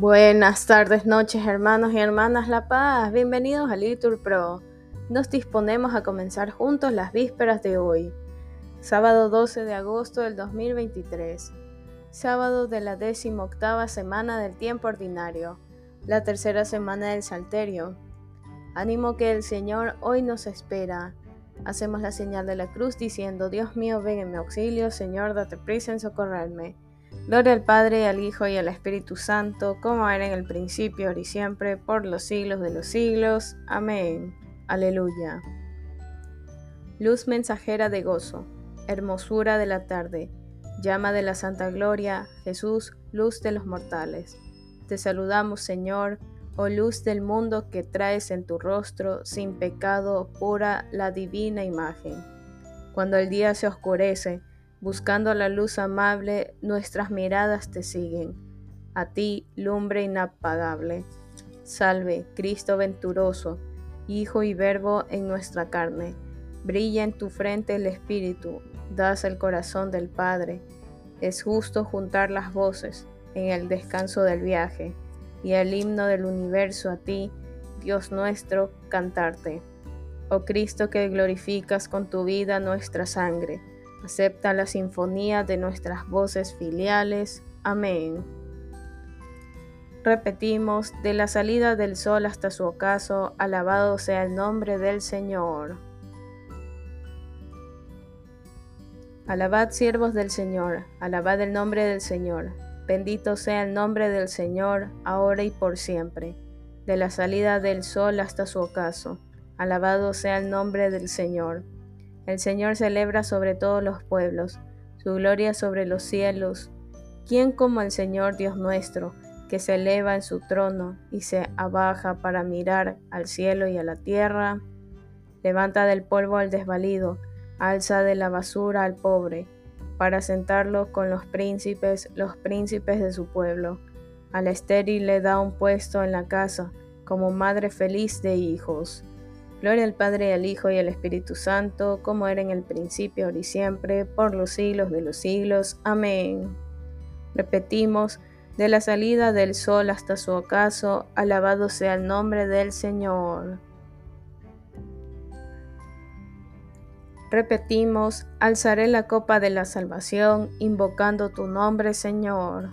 Buenas tardes, noches, hermanos y hermanas La Paz. Bienvenidos a Litur Pro. Nos disponemos a comenzar juntos las vísperas de hoy, sábado 12 de agosto del 2023, sábado de la octava semana del tiempo ordinario, la tercera semana del Salterio. Ánimo que el Señor hoy nos espera. Hacemos la señal de la cruz diciendo, Dios mío, ven en mi auxilio, Señor, date prisa en socorrerme. Gloria al Padre, al Hijo y al Espíritu Santo, como era en el principio, ahora y siempre, por los siglos de los siglos. Amén. Aleluya. Luz mensajera de gozo, hermosura de la tarde, llama de la Santa Gloria, Jesús, luz de los mortales. Te saludamos, Señor, oh luz del mundo que traes en tu rostro, sin pecado, pura la divina imagen. Cuando el día se oscurece, Buscando la luz amable, nuestras miradas te siguen. A ti, lumbre inapagable. Salve, Cristo venturoso, Hijo y Verbo en nuestra carne. Brilla en tu frente el Espíritu, das el corazón del Padre. Es justo juntar las voces en el descanso del viaje y el himno del universo a ti, Dios nuestro, cantarte. Oh Cristo que glorificas con tu vida nuestra sangre Acepta la sinfonía de nuestras voces filiales. Amén. Repetimos, de la salida del sol hasta su ocaso, alabado sea el nombre del Señor. Alabad siervos del Señor, alabad el nombre del Señor. Bendito sea el nombre del Señor, ahora y por siempre. De la salida del sol hasta su ocaso, alabado sea el nombre del Señor. El Señor celebra sobre todos los pueblos, su gloria sobre los cielos. ¿Quién como el Señor Dios nuestro, que se eleva en su trono y se abaja para mirar al cielo y a la tierra? Levanta del polvo al desvalido, alza de la basura al pobre, para sentarlo con los príncipes, los príncipes de su pueblo. Al estéril le da un puesto en la casa, como madre feliz de hijos. Gloria al Padre, al Hijo y al Espíritu Santo, como era en el principio, ahora y siempre, por los siglos de los siglos. Amén. Repetimos, de la salida del sol hasta su ocaso, alabado sea el nombre del Señor. Repetimos, alzaré la copa de la salvación, invocando tu nombre, Señor.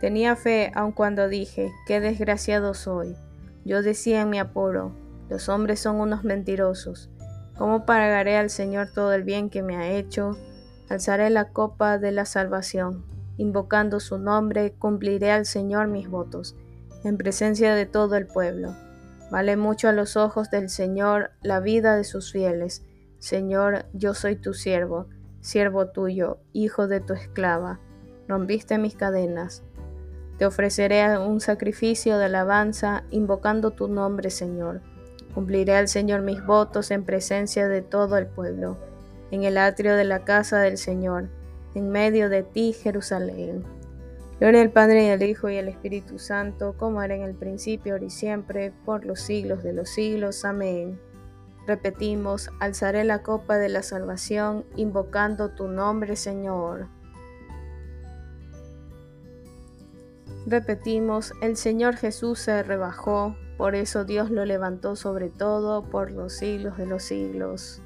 Tenía fe aun cuando dije, qué desgraciado soy. Yo decía en mi apuro, los hombres son unos mentirosos. ¿Cómo pagaré al Señor todo el bien que me ha hecho? Alzaré la copa de la salvación. Invocando su nombre, cumpliré al Señor mis votos, en presencia de todo el pueblo. Vale mucho a los ojos del Señor la vida de sus fieles. Señor, yo soy tu siervo, siervo tuyo, hijo de tu esclava. Rompiste mis cadenas, te ofreceré un sacrificio de alabanza, invocando tu nombre, Señor. Cumpliré al Señor mis votos en presencia de todo el pueblo, en el atrio de la casa del Señor, en medio de ti, Jerusalén. Gloria al Padre y al Hijo y al Espíritu Santo, como era en el principio, ahora y siempre, por los siglos de los siglos. Amén. Repetimos, alzaré la copa de la salvación, invocando tu nombre, Señor. Repetimos, el Señor Jesús se rebajó, por eso Dios lo levantó sobre todo por los siglos de los siglos.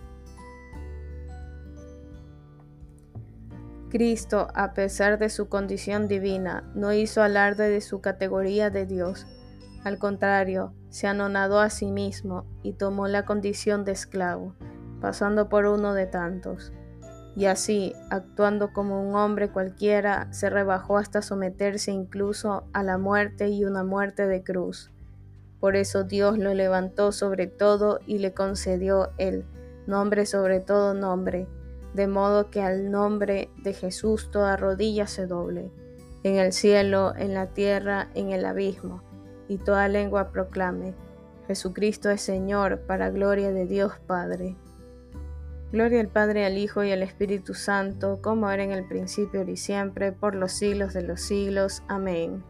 Cristo, a pesar de su condición divina, no hizo alarde de su categoría de Dios. Al contrario, se anonadó a sí mismo y tomó la condición de esclavo, pasando por uno de tantos y así, actuando como un hombre cualquiera, se rebajó hasta someterse incluso a la muerte y una muerte de cruz. Por eso Dios lo levantó sobre todo y le concedió el nombre sobre todo nombre, de modo que al nombre de Jesús toda rodilla se doble, en el cielo, en la tierra, en el abismo, y toda lengua proclame, Jesucristo es Señor, para gloria de Dios Padre. Gloria al Padre, al Hijo y al Espíritu Santo, como era en el principio, y siempre, por los siglos de los siglos. Amén.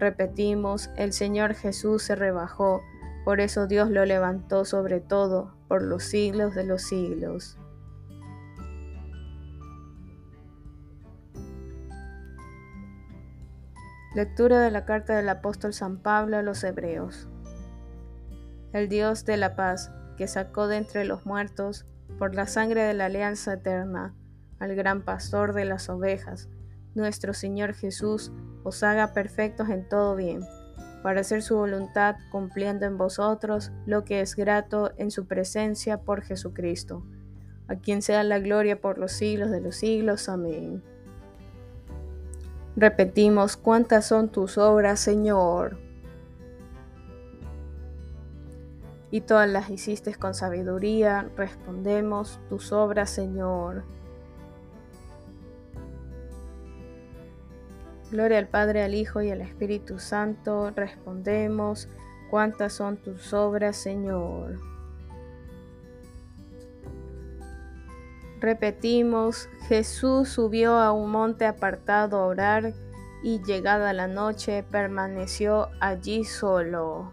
Repetimos, el Señor Jesús se rebajó, por eso Dios lo levantó sobre todo, por los siglos de los siglos. Lectura de la carta del apóstol San Pablo a los Hebreos. El Dios de la paz, que sacó de entre los muertos, por la sangre de la alianza eterna, al gran pastor de las ovejas, nuestro Señor Jesús, os haga perfectos en todo bien, para hacer su voluntad cumpliendo en vosotros lo que es grato en su presencia por Jesucristo, a quien sea la gloria por los siglos de los siglos. Amén. Repetimos, ¿cuántas son tus obras, Señor? Y todas las hiciste con sabiduría, respondemos, tus obras, Señor. Gloria al Padre, al Hijo y al Espíritu Santo, respondemos, ¿cuántas son tus obras, Señor? Repetimos, Jesús subió a un monte apartado a orar y llegada la noche permaneció allí solo.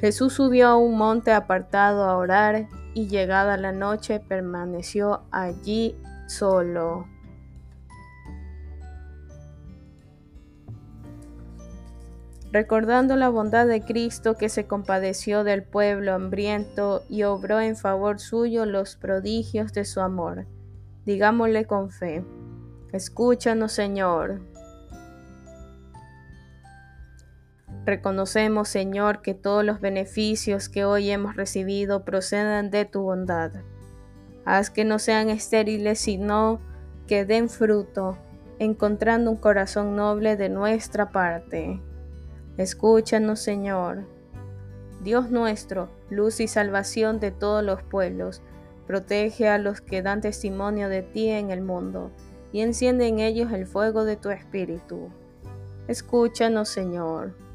Jesús subió a un monte apartado a orar y llegada la noche permaneció allí solo. recordando la bondad de Cristo que se compadeció del pueblo hambriento y obró en favor suyo los prodigios de su amor. Digámosle con fe, escúchanos Señor. Reconocemos, Señor, que todos los beneficios que hoy hemos recibido proceden de tu bondad. Haz que no sean estériles, sino que den fruto, encontrando un corazón noble de nuestra parte. Escúchanos, Señor. Dios nuestro, luz y salvación de todos los pueblos, protege a los que dan testimonio de ti en el mundo, y enciende en ellos el fuego de tu espíritu. Escúchanos, Señor.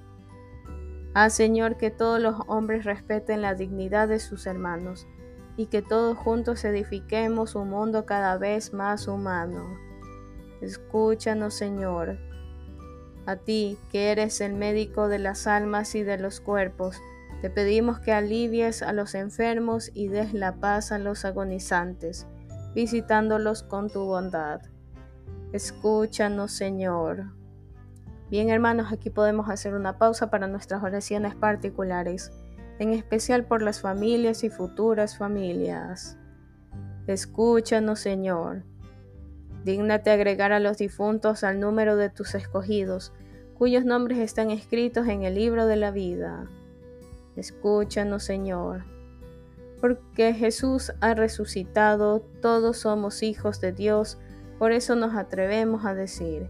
Haz, Señor, que todos los hombres respeten la dignidad de sus hermanos, y que todos juntos edifiquemos un mundo cada vez más humano. Escúchanos, Señor a ti, que eres el médico de las almas y de los cuerpos, te pedimos que alivies a los enfermos y des la paz a los agonizantes, visitándolos con tu bondad. Escúchanos, Señor. Bien, hermanos, aquí podemos hacer una pausa para nuestras oraciones particulares, en especial por las familias y futuras familias. Escúchanos, Señor. Dígnate agregar a los difuntos al número de tus escogidos, cuyos nombres están escritos en el libro de la vida. Escúchanos, Señor. Porque Jesús ha resucitado, todos somos hijos de Dios, por eso nos atrevemos a decir,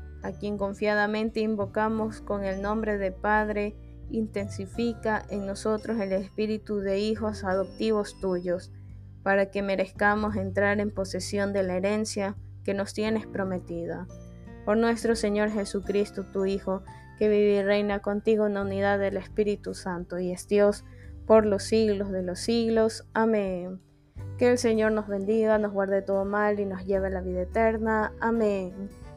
a quien confiadamente invocamos con el nombre de Padre, intensifica en nosotros el espíritu de hijos adoptivos tuyos, para que merezcamos entrar en posesión de la herencia que nos tienes prometida. Por nuestro Señor Jesucristo, tu Hijo, que vive y reina contigo en la unidad del Espíritu Santo y es Dios por los siglos de los siglos. Amén. Que el Señor nos bendiga, nos guarde todo mal y nos lleve a la vida eterna. Amén.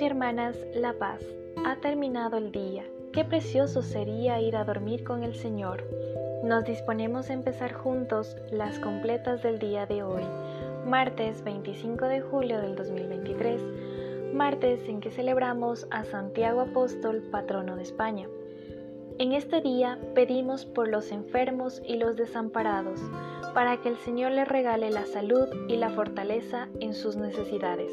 Hermanas, la paz. Ha terminado el día. Qué precioso sería ir a dormir con el Señor. Nos disponemos a empezar juntos las completas del día de hoy, martes 25 de julio del 2023, martes en que celebramos a Santiago Apóstol, patrono de España. En este día pedimos por los enfermos y los desamparados, para que el Señor les regale la salud y la fortaleza en sus necesidades.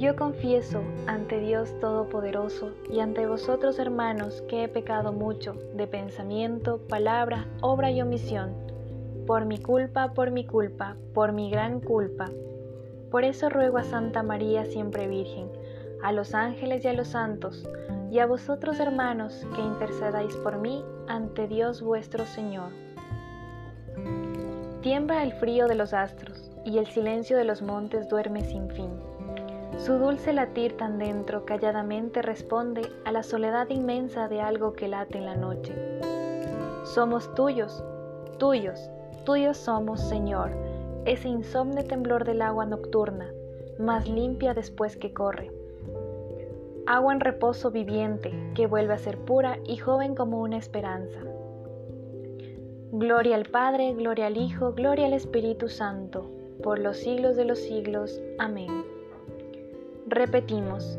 yo confieso ante Dios Todopoderoso y ante vosotros hermanos que he pecado mucho de pensamiento, palabra, obra y omisión, por mi culpa, por mi culpa, por mi gran culpa. Por eso ruego a Santa María siempre Virgen, a los ángeles y a los santos, y a vosotros hermanos que intercedáis por mí ante Dios vuestro Señor. Tiembla el frío de los astros, y el silencio de los montes duerme sin fin su dulce latir tan dentro calladamente responde a la soledad inmensa de algo que late en la noche. Somos tuyos, tuyos, tuyos somos, Señor, ese insomne temblor del agua nocturna, más limpia después que corre. Agua en reposo viviente, que vuelve a ser pura y joven como una esperanza. Gloria al Padre, gloria al Hijo, gloria al Espíritu Santo, por los siglos de los siglos. Amén. Repetimos,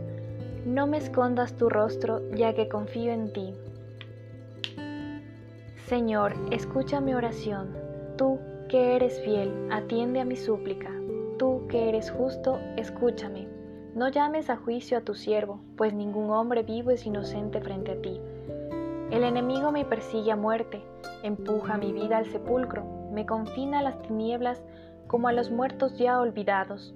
no me escondas tu rostro, ya que confío en ti. Señor, escucha mi oración. Tú, que eres fiel, atiende a mi súplica. Tú, que eres justo, escúchame. No llames a juicio a tu siervo, pues ningún hombre vivo es inocente frente a ti. El enemigo me persigue a muerte, empuja mi vida al sepulcro, me confina a las tinieblas como a los muertos ya olvidados.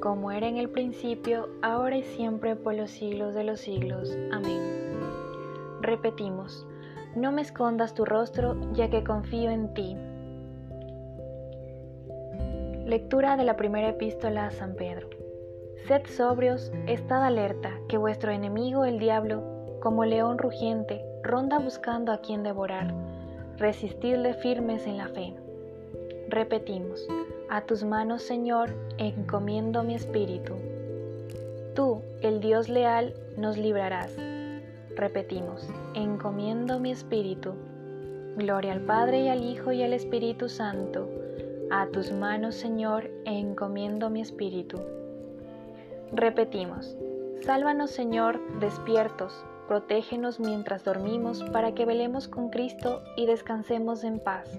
como era en el principio, ahora y siempre por los siglos de los siglos. Amén. Repetimos, no me escondas tu rostro, ya que confío en ti. Lectura de la primera epístola a San Pedro. Sed sobrios, estad alerta, que vuestro enemigo el diablo, como león rugiente, ronda buscando a quien devorar. Resistidle firmes en la fe. Repetimos, a tus manos, Señor, encomiendo mi espíritu. Tú, el Dios leal, nos librarás. Repetimos, encomiendo mi espíritu. Gloria al Padre y al Hijo y al Espíritu Santo. A tus manos, Señor, encomiendo mi espíritu. Repetimos, sálvanos, Señor, despiertos, protégenos mientras dormimos para que velemos con Cristo y descansemos en paz.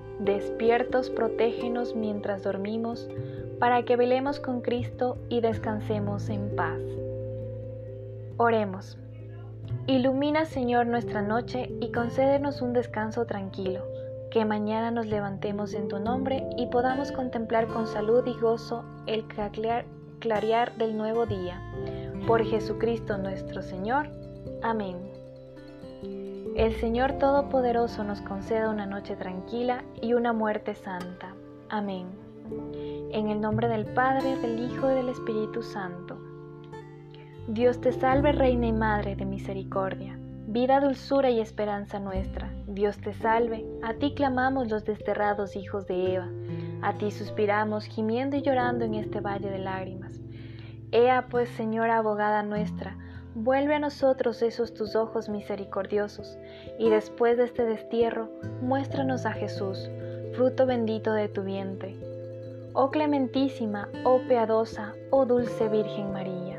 despiertos, protégenos mientras dormimos, para que velemos con Cristo y descansemos en paz. Oremos. Ilumina Señor nuestra noche y concédenos un descanso tranquilo, que mañana nos levantemos en tu nombre y podamos contemplar con salud y gozo el clarear del nuevo día. Por Jesucristo nuestro Señor. Amén. El Señor Todopoderoso nos conceda una noche tranquila y una muerte santa. Amén. En el nombre del Padre, del Hijo y del Espíritu Santo. Dios te salve, Reina y Madre de Misericordia, vida, dulzura y esperanza nuestra. Dios te salve, a ti clamamos los desterrados hijos de Eva, a ti suspiramos, gimiendo y llorando en este valle de lágrimas. Ea pues, Señora abogada nuestra, Vuelve a nosotros esos tus ojos misericordiosos, y después de este destierro, muéstranos a Jesús, fruto bendito de tu vientre. Oh clementísima, oh piadosa, oh dulce Virgen María.